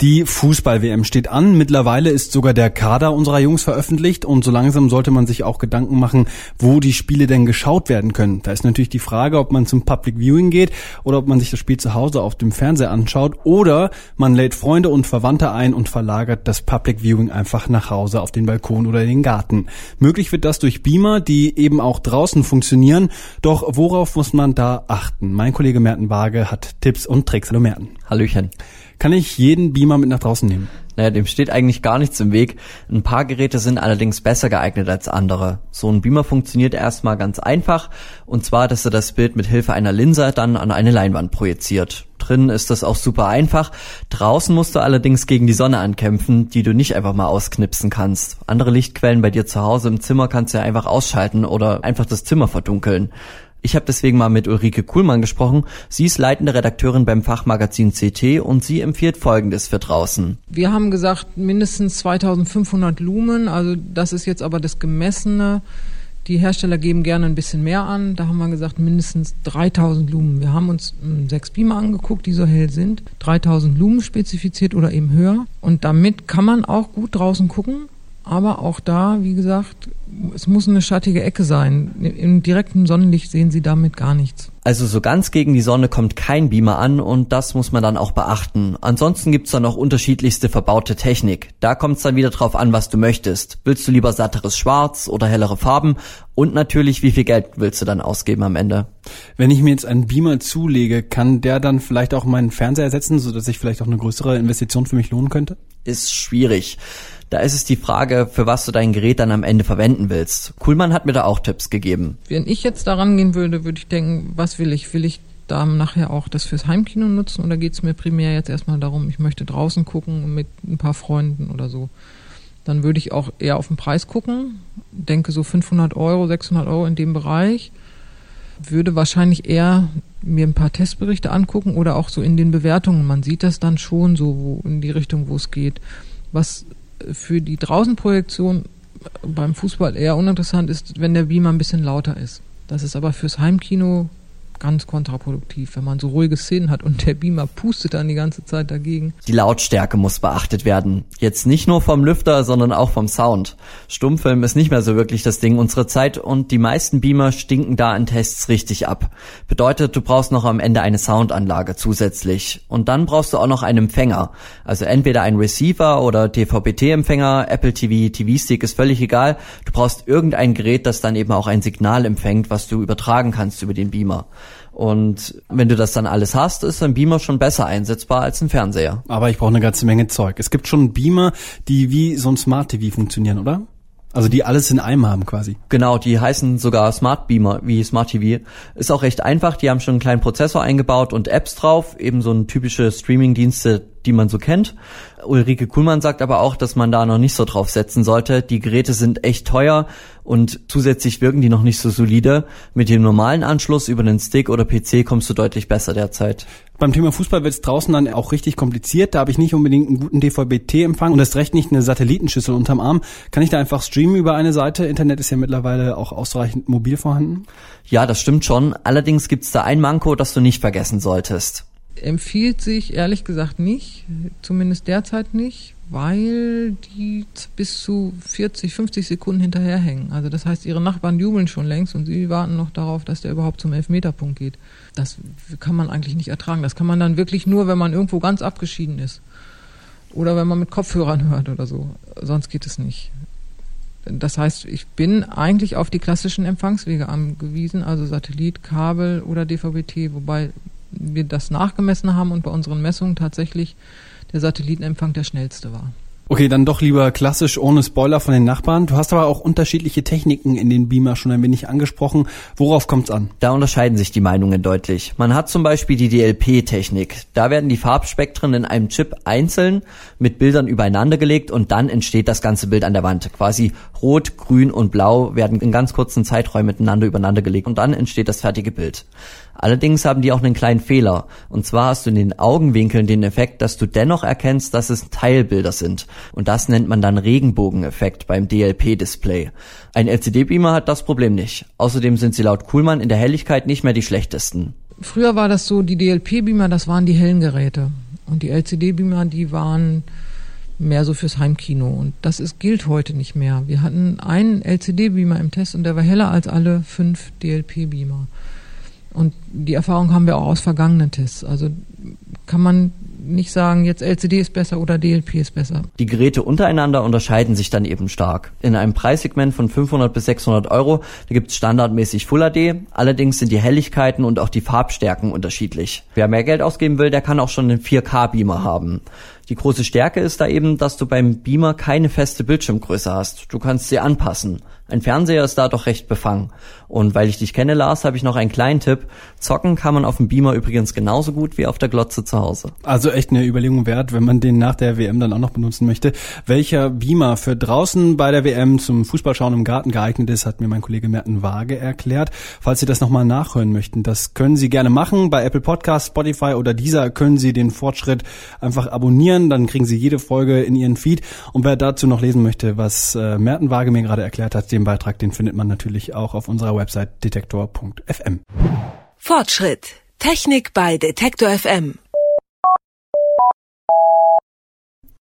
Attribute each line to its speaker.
Speaker 1: Die Fußball-WM steht an. Mittlerweile ist sogar der Kader unserer Jungs veröffentlicht und so langsam sollte man sich auch Gedanken machen, wo die Spiele denn geschaut werden können. Da ist natürlich die Frage, ob man zum Public Viewing geht oder ob man sich das Spiel zu Hause auf dem Fernseher anschaut oder man lädt Freunde und Verwandte ein und verlagert das Public Viewing einfach nach Hause auf den Balkon oder den Garten. Möglich wird das durch Beamer, die eben auch draußen funktionieren. Doch worauf muss man da achten? Mein Kollege Merten Waage hat Tipps und Tricks. Hallo Merten.
Speaker 2: Hallöchen.
Speaker 1: Kann ich jeden Beamer mit nach draußen nehmen?
Speaker 2: Naja, dem steht eigentlich gar nichts im Weg. Ein paar Geräte sind allerdings besser geeignet als andere. So ein Beamer funktioniert erstmal ganz einfach, und zwar, dass er das Bild mit Hilfe einer Linse dann an eine Leinwand projiziert. Drin ist das auch super einfach. Draußen musst du allerdings gegen die Sonne ankämpfen, die du nicht einfach mal ausknipsen kannst. Andere Lichtquellen bei dir zu Hause im Zimmer kannst du ja einfach ausschalten oder einfach das Zimmer verdunkeln. Ich habe deswegen mal mit Ulrike Kuhlmann gesprochen. Sie ist leitende Redakteurin beim Fachmagazin CT und sie empfiehlt Folgendes für draußen.
Speaker 3: Wir haben gesagt mindestens 2500 Lumen, also das ist jetzt aber das gemessene. Die Hersteller geben gerne ein bisschen mehr an. Da haben wir gesagt mindestens 3000 Lumen. Wir haben uns hm, sechs Beamer angeguckt, die so hell sind. 3000 Lumen spezifiziert oder eben höher. Und damit kann man auch gut draußen gucken. Aber auch da, wie gesagt, es muss eine schattige Ecke sein. Im direkten Sonnenlicht sehen Sie damit gar nichts.
Speaker 2: Also so ganz gegen die Sonne kommt kein Beamer an und das muss man dann auch beachten. Ansonsten gibt's da noch unterschiedlichste verbaute Technik. Da kommt's dann wieder drauf an, was du möchtest. Willst du lieber satteres Schwarz oder hellere Farben? Und natürlich, wie viel Geld willst du dann ausgeben am Ende?
Speaker 1: Wenn ich mir jetzt einen Beamer zulege, kann der dann vielleicht auch meinen Fernseher ersetzen, sodass sich vielleicht auch eine größere Investition für mich lohnen könnte?
Speaker 2: Ist schwierig. Da ist es die Frage, für was du dein Gerät dann am Ende verwenden willst. Kuhlmann hat mir da auch Tipps gegeben.
Speaker 3: Wenn ich jetzt daran gehen würde, würde ich denken, was will ich? Will ich da nachher auch das fürs Heimkino nutzen oder geht es mir primär jetzt erstmal darum, ich möchte draußen gucken mit ein paar Freunden oder so? Dann würde ich auch eher auf den Preis gucken, denke so 500 Euro, 600 Euro in dem Bereich, würde wahrscheinlich eher mir ein paar Testberichte angucken oder auch so in den Bewertungen. Man sieht das dann schon so in die Richtung, wo es geht. Was für die Draußenprojektion beim Fußball eher uninteressant ist, wenn der Beamer ein bisschen lauter ist. Das ist aber fürs Heimkino ganz kontraproduktiv, wenn man so ruhige Szenen hat und der Beamer pustet dann die ganze Zeit dagegen.
Speaker 2: Die Lautstärke muss beachtet werden. Jetzt nicht nur vom Lüfter, sondern auch vom Sound. Stummfilm ist nicht mehr so wirklich das Ding unserer Zeit und die meisten Beamer stinken da in Tests richtig ab. Bedeutet, du brauchst noch am Ende eine Soundanlage zusätzlich. Und dann brauchst du auch noch einen Empfänger. Also entweder ein Receiver oder DVB-T-Empfänger, Apple TV, TV-Stick ist völlig egal. Du brauchst irgendein Gerät, das dann eben auch ein Signal empfängt, was du übertragen kannst über den Beamer. Und wenn du das dann alles hast, ist ein Beamer schon besser einsetzbar als ein Fernseher.
Speaker 1: Aber ich brauche eine ganze Menge Zeug. Es gibt schon Beamer, die wie so ein Smart TV funktionieren, oder? Also die alles in einem haben quasi.
Speaker 2: Genau, die heißen sogar Smart Beamer wie Smart TV. Ist auch recht einfach, die haben schon einen kleinen Prozessor eingebaut und Apps drauf, eben so ein typische Streaming-Dienste, die man so kennt. Ulrike Kuhlmann sagt aber auch, dass man da noch nicht so drauf setzen sollte. Die Geräte sind echt teuer und zusätzlich wirken die noch nicht so solide. Mit dem normalen Anschluss über den Stick oder PC kommst du deutlich besser derzeit.
Speaker 1: Beim Thema Fußball wird es draußen dann auch richtig kompliziert. Da habe ich nicht unbedingt einen guten DVB-T-Empfang und das recht nicht eine Satellitenschüssel unterm Arm. Kann ich da einfach streamen über eine Seite? Internet ist ja mittlerweile auch ausreichend mobil vorhanden.
Speaker 2: Ja, das stimmt schon. Allerdings gibt es da ein Manko, das du nicht vergessen solltest
Speaker 3: empfiehlt sich ehrlich gesagt nicht, zumindest derzeit nicht, weil die bis zu 40, 50 Sekunden hinterherhängen. Also das heißt, ihre Nachbarn jubeln schon längst und sie warten noch darauf, dass der überhaupt zum Elfmeterpunkt geht. Das kann man eigentlich nicht ertragen. Das kann man dann wirklich nur, wenn man irgendwo ganz abgeschieden ist. Oder wenn man mit Kopfhörern hört oder so. Sonst geht es nicht. Das heißt, ich bin eigentlich auf die klassischen Empfangswege angewiesen, also Satellit, Kabel oder DVB-T, wobei wir das nachgemessen haben und bei unseren Messungen tatsächlich der Satellitenempfang der schnellste war.
Speaker 1: Okay, dann doch lieber klassisch ohne Spoiler von den Nachbarn. Du hast aber auch unterschiedliche Techniken in den Beamer schon ein wenig angesprochen. Worauf kommt's an?
Speaker 2: Da unterscheiden sich die Meinungen deutlich. Man hat zum Beispiel die DLP-Technik. Da werden die Farbspektren in einem Chip einzeln mit Bildern übereinander gelegt und dann entsteht das ganze Bild an der Wand. Quasi rot, grün und blau werden in ganz kurzen Zeiträumen miteinander übereinander gelegt und dann entsteht das fertige Bild. Allerdings haben die auch einen kleinen Fehler. Und zwar hast du in den Augenwinkeln den Effekt, dass du dennoch erkennst, dass es Teilbilder sind. Und das nennt man dann Regenbogeneffekt beim DLP-Display. Ein LCD-Beamer hat das Problem nicht. Außerdem sind sie laut Kuhlmann in der Helligkeit nicht mehr die schlechtesten.
Speaker 3: früher war das so, die DLP-Beamer, das waren die hellen Geräte. Und die LCD-Beamer, die waren mehr so fürs Heimkino. Und das ist, gilt heute nicht mehr. Wir hatten einen LCD-Beamer im Test und der war heller als alle fünf DLP-Beamer. Und die Erfahrung haben wir auch aus vergangenen Tests. Also kann man nicht sagen, jetzt LCD ist besser oder DLP ist besser.
Speaker 2: Die Geräte untereinander unterscheiden sich dann eben stark. In einem Preissegment von 500 bis 600 Euro, da gibt es standardmäßig Full HD, allerdings sind die Helligkeiten und auch die Farbstärken unterschiedlich. Wer mehr Geld ausgeben will, der kann auch schon einen 4K-Beamer haben. Die große Stärke ist da eben, dass du beim Beamer keine feste Bildschirmgröße hast. Du kannst sie anpassen. Ein Fernseher ist da doch recht befangen. Und weil ich dich kenne, Lars, habe ich noch einen kleinen Tipp. Zocken kann man auf dem Beamer übrigens genauso gut wie auf der Glotze zu Hause.
Speaker 1: Also echt eine Überlegung wert, wenn man den nach der WM dann auch noch benutzen möchte. Welcher Beamer für draußen bei der WM zum Fußballschauen im Garten geeignet ist, hat mir mein Kollege Merten Waage erklärt. Falls Sie das nochmal nachhören möchten, das können Sie gerne machen. Bei Apple Podcasts, Spotify oder dieser können Sie den Fortschritt einfach abonnieren. Dann kriegen Sie jede Folge in Ihren Feed. Und wer dazu noch lesen möchte, was äh, Merten Waage mir gerade erklärt hat, den Beitrag, den findet man natürlich auch auf unserer Website detektor.fm.
Speaker 4: Fortschritt. Technik bei Detektor FM.